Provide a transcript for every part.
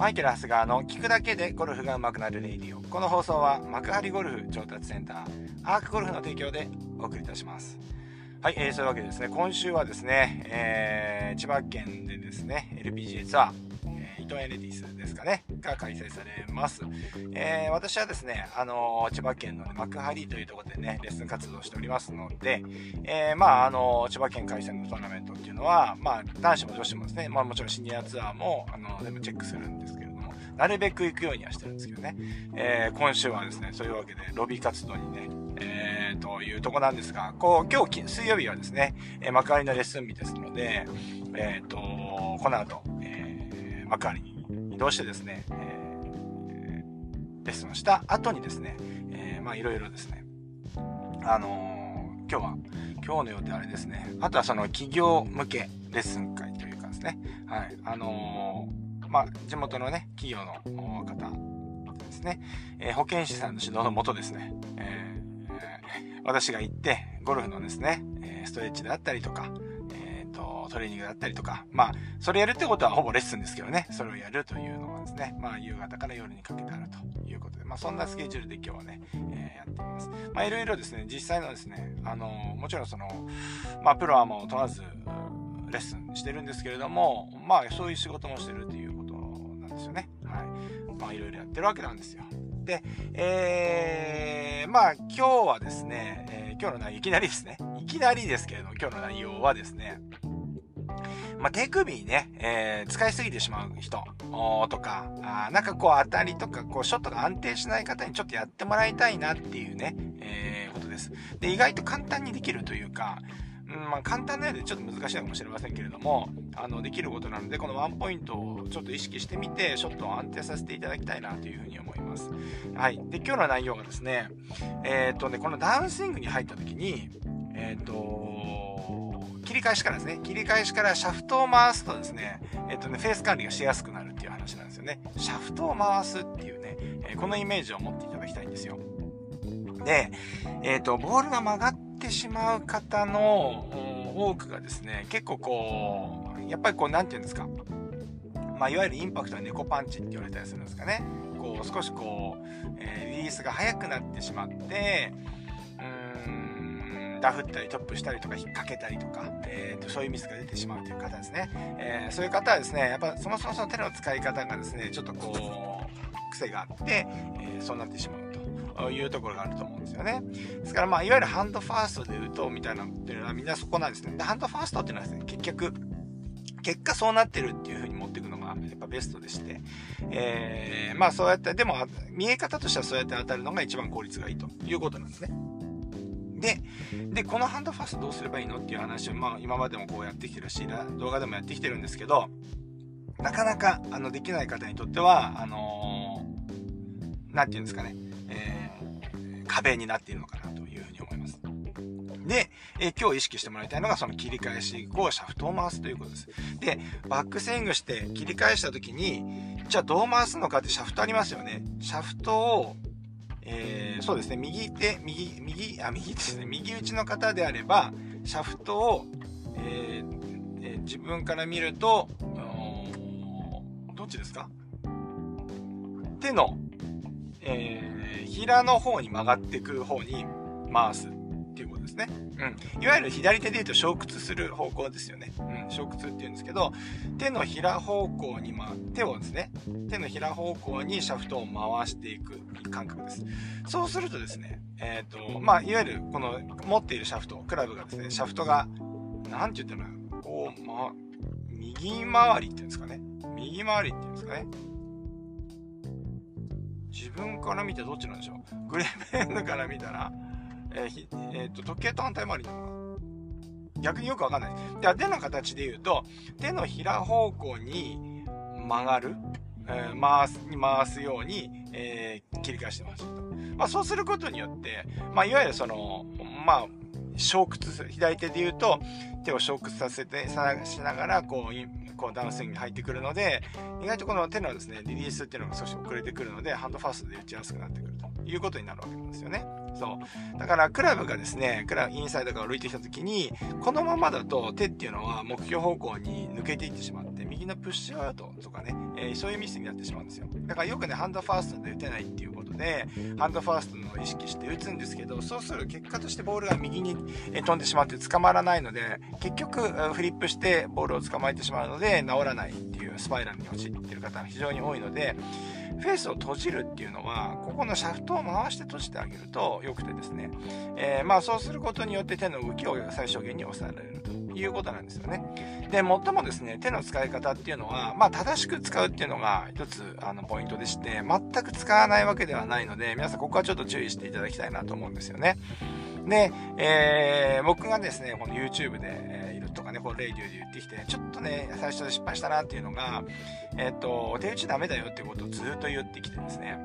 マイケル・ハスガーの聞くだけでゴルフが上手くなる radio。この放送は幕張ゴルフ調達センター、アークゴルフの提供でお送りいたします。はい、えー、そういうわけでですね、今週はですね、えー、千葉県でですね、LPGA ツアー、えー、伊藤園レディスですかね、が開催されます。えー、私はですね、あのー、千葉県の、ね、幕張というところでね、レッスン活動しておりますので、えー、まあ、あの千葉県開催のトーナメントっていうのは、まあ、男子も女子もですね、まあもちろんシニアツアーも、あの全部チェックするんです、なるべく行くようにはしてるんですけどね、えー、今週はですね、そういうわけで、ロビー活動にね、えー、というとこなんですが、こう、今日、水曜日はですね、え、幕張のレッスン日ですので、えっ、ー、と、この後、えー、幕張に移動してですね、えー、レッスンをした後にですね、えー、まあいろいろですね、あのー、今日は、今日の予定あれですね、あとはその企業向けレッスン会というかですね、はい、あのー、まあ、地元のね、企業の方ですね、えー、保健師さんの指導のもとですね、え私が行って、ゴルフのですね、ストレッチであったりとか、えっ、ー、と、トレーニングだったりとか、まあ、それやるってことはほぼレッスンですけどね、それをやるというのがですね、まあ、夕方から夜にかけてあるということで、まあ、そんなスケジュールで今日はね、えー、やっています。まあ、いろいろですね、実際のですね、あのもちろんその、まあ、プロアマを問わず、レッスンしてるんですけれども、まあ、そういう仕事もしてるというですよね。はい。まあ、いろいろやってるわけなんですよ。で、えー、まあ今日はですね、えー、今日の内容、いきなりですね、いきなりですけれども、今日の内容はですね、まあ、手首ね、えー、使いすぎてしまう人とか、あなんかこう当たりとか、こうショットが安定しない方にちょっとやってもらいたいなっていうね、えー、ことです。で、意外と簡単にできるというか、まあ、簡単なようでちょっと難しいのかもしれませんけれども、あの、できることなので、このワンポイントをちょっと意識してみて、ショットを安定させていただきたいなというふうに思います。はい。で、今日の内容がですね、えっ、とね、このダウンスイングに入った時に、えっ、と、切り返しからですね、切り返しからシャフトを回すとですね、えっ、とね、フェース管理がしやすくなるっていう話なんですよね。シャフトを回すっていうね、えこのイメージを持っていただきたいんですよ。で、えっ、と、ボールが曲がってしまう方の、多くがですね、結構こう、やっぱりこう、なんて言うんですか。まあ、いわゆるインパクトは猫パンチって言われたりするんですかね。こう、少しこう、えー、リリースが速くなってしまって、うん、ダフったりトップしたりとか引っ掛けたりとか、えーと、そういうミスが出てしまうという方ですね。えー、そういう方はですね、やっぱそもそもその手の使い方がですね、ちょっとこう、癖があって、えー、そうなってしまうと。いうところがあると思うんですよね。ですからまあ、いわゆるハンドファーストで打とうみたいなのっていうのはみんなそこなんですね。で、ハンドファーストっていうのはですね、結局、結果そうなってるっていう風に持っていくのがやっぱベストでして、えー、まあそうやって、でも見え方としてはそうやって当たるのが一番効率がいいということなんですね。で、で、このハンドファーストどうすればいいのっていう話を、まあ今までもこうやってきてるし、動画でもやってきてるんですけど、なかなか、あの、できない方にとっては、あのー、なんて言うんですかね、壁になっているのかなというふうに思います。で、え、今日意識してもらいたいのがその切り返し後シャフトを回すということです。で、バックスイングして切り返した時に、じゃあどう回すのかってシャフトありますよね。シャフトを、えー、そうですね、右手、右、右、あ、右ですね、右打ちの方であれば、シャフトを、えーえー、自分から見ると、どっちですか？手の、えー、平の方に曲がってくる方に回すっていうことですね。うん。いわゆる左手で言うと小屈する方向ですよね。うん。小屈って言うんですけど、手のひら方向に、ま、手をですね、手のひら方向にシャフトを回していく感覚です。そうするとですね、えっ、ー、と、まあ、いわゆるこの持っているシャフト、クラブがですね、シャフトが、なんて言ってるのこう、ま、右回りっていうんですかね。右回りっていうんですかね。自分から見てどっちなんでしょう？グレーメンヌから見たら、えーえーと、時計と反対回りなのかな逆によくわかんない。では、手の形で言うと、手のひら方向に曲がる、えー、回す、回すように、えー、切り返してます。まあ、そうすることによって、まあ、いわゆるその、まあ、小屈する。左手で言うと、手を小屈させて、しながら、こう、こうダウンスイングに入ってくるので、意外とこの手のですね、リリースっていうのが少し遅れてくるので、ハンドファーストで打ちやすくなってくるということになるわけなんですよね。そう。だからクラブがですね、クラブ、インサイドから歩いてきた時に、このままだと手っていうのは目標方向に抜けていってしまって、右のプッシュアウトとかね、えー、そういうミスになってしまうんですよ。だからよくね、ハンドファーストで打てないっていうことで、ハンドファーストの意識して打つんですけど、そうする結果としてボールが右に飛んでしまって捕まらないので、結局フリップしてボールを捕まえてしまうので、治らないっていうスパイラルに陥っている方が非常に多いので、フェースを閉じるっていうのは、ここのシャフトを回して閉じてあげると良くてですね、えー、まあそうすることによって手の動きを最小限に抑えられると。いうことなんですよね。で、最もですね、手の使い方っていうのは、まあ正しく使うっていうのが一つあのポイントでして、全く使わないわけではないので、皆さんここはちょっと注意していただきたいなと思うんですよね。で、えー、僕がですね、この YouTube で、えー、いるとかね、このレイディオで言ってきて、ちょっとね、最初で失敗したなっていうのが、えっ、ー、と、手打ちダメだよってことをずっと言ってきてですね、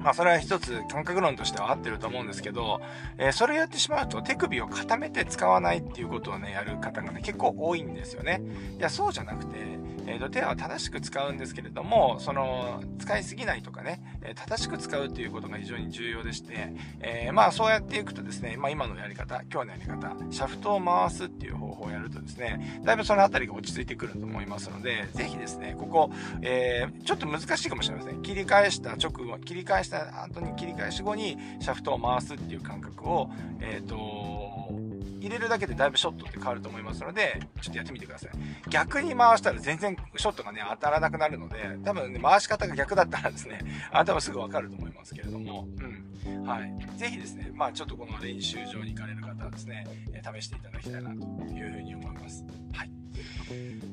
まあそれは一つ感覚論としては合ってると思うんですけど、えー、それをやってしまうと手首を固めて使わないっていうことをね、やる方がね、結構多いんですよね。いや、そうじゃなくて、えー、と手は正しく使うんですけれども、その、使いすぎないとかね、え正しく使うっていうことが非常に重要でして、えー、まあそうやっていくとですね、まあ今のやり方、今日のやり方、シャフトを回すっていう方法をやるとですね、だいぶそのあたりが落ち着いてくると思いますので、ぜひですね、ここ、えー、ちょっと難しいかもしれません。切り返した直後、切り返した後に切り返し後にシャフトを回すっていう感覚を、え、ー、と、入れるだけでだいぶショットって変わると思いますので、ちょっとやってみてください。逆に回したら全然ショットがね、当たらなくなるので、多分ね、回し方が逆だったらですね、あなたはすぐ分かると思いますけれども、うん。はい。ぜひですね、まあちょっとこの練習場に行かれる方はですね、え試していただきたいなというふうに思います。はい。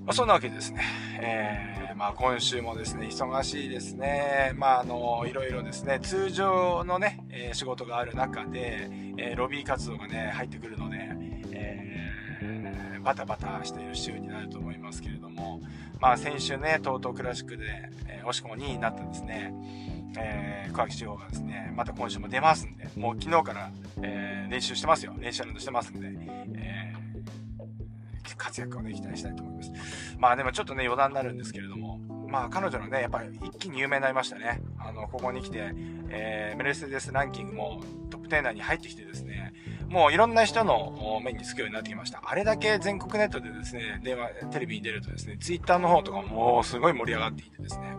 まあ、そんなわけでですね、えー、まあ今週もですね、忙しいですね。まああの、いろいろですね、通常のね、えー、仕事がある中で、えー、ロビー活動がね、入ってくるので、えー、バタバタしている週になると思いますけれども、まあ先週ね、TOTO クラシックで、えー、惜しくも2位になったんですね、えー、小脇地方がですね、また今週も出ますんで、もう昨日から、えー、練習してますよ。練習してますんで、えー、活躍をね、期待したいと思います。まあでもちょっとね、余談になるんですけれども、まあ彼女のね、やっぱり一気に有名になりましたね。あの、ここに来て、えー、メルセデスランキングもトップ10内に入ってきてですね、もういろんな人の目につくようになってきました。あれだけ全国ネットでですね、電話、テレビに出るとですね、ツイッターの方とかもすごい盛り上がっていてですね、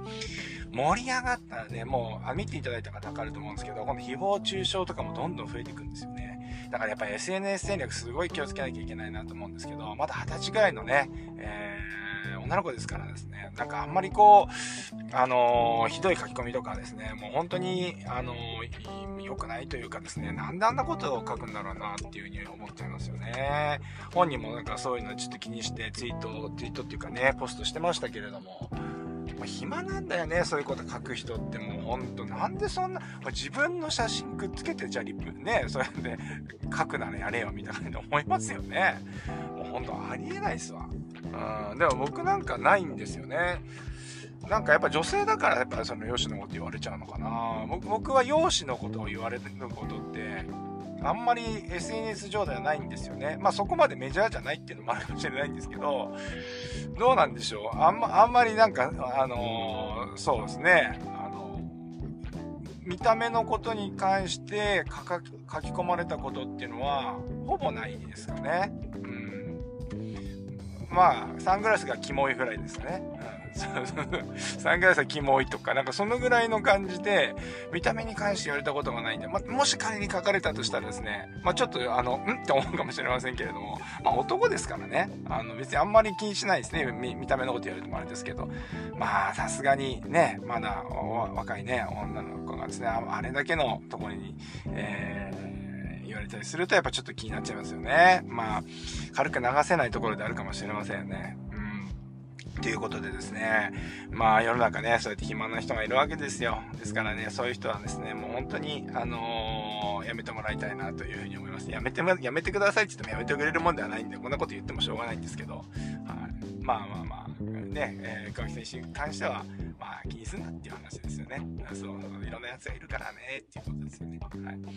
盛り上がったらね、もう、あ見ていただいた方わかると思うんですけど、この誹謗中傷とかもどんどん増えていくんですよね。だからやっぱり SNS 戦略すごい気をつけなきゃいけないなと思うんですけど、まだ20歳ぐらいのね、えー、女の子ですからですね、なんかあんまりこう、あのー、ひどい書き込みとかですね、もう本当に、あのー、良くないというかですね、なんであんなことを書くんだろうなっていうふうに思っちゃいますよね。本人もなんかそういうのちょっと気にしてツイート、ツイートっていうかね、ポストしてましたけれども、もう暇なんだよね、そういうこと書く人ってもうほんと、なんでそんな、自分の写真くっつけて、じゃあリップね、そうやって書くならやれよみたいな感じで思いますよね。もうほんとありえないっすわ。うん、でも僕なんかないんですよね。なんかやっぱ女性だからやっぱその容姿のこと言われちゃうのかな僕は容姿のことを言われることってあんまり SNS 上ではないんですよね。まあそこまでメジャーじゃないっていうのもあるかもしれないんですけど、どうなんでしょう。あんま、あんまりなんか、あのー、そうですね。あの、見た目のことに関して書き込まれたことっていうのは、ほぼないですかね。うん。まあ、サングラスがキモいぐらいですね。うん。サングラスはキモいとか、なんかそのぐらいの感じで、見た目に関して言われたことがないんで、まもし仮に書かれたとしたらですね、まあ、ちょっと、あの、んって思うかもしれませんけれども、まあ、男ですからね、あの、別にあんまり気にしないですね、見見た目のこと言われてもあれですけど、まあ、さすがにね、まだ若いね、女の子がですね、あれだけのところに、えー、言われたりするとやっぱちょっと気になっちゃいますよね。まあ、軽く流せないところであるかもしれませんよね。ということでですね、まあ世の中ね、そうやって暇な人がいるわけですよ。ですからね、そういう人はですね、もう本当に、あのー、やめてもらいたいなというふうに思います。やめて、やめてくださいって言ってもやめてくれるもんではないんで、こんなこと言ってもしょうがないんですけど、はい。まあまあまあ、ね、えー、川木選手に関しては、まあ気にすんなっていう話ですよね。そう、いろんな奴がいるからね、っていうことですよね。はい。ま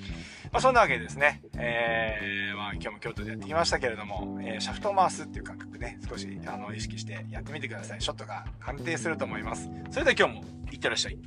あそんなわけでですね、えー、まあ今日も京都でやってきましたけれども、えー、シャフトを回すっていう感覚ね、少し、あの、意識してやってみてください。ショットが安定すると思います。それでは今日も、いってらっしゃい。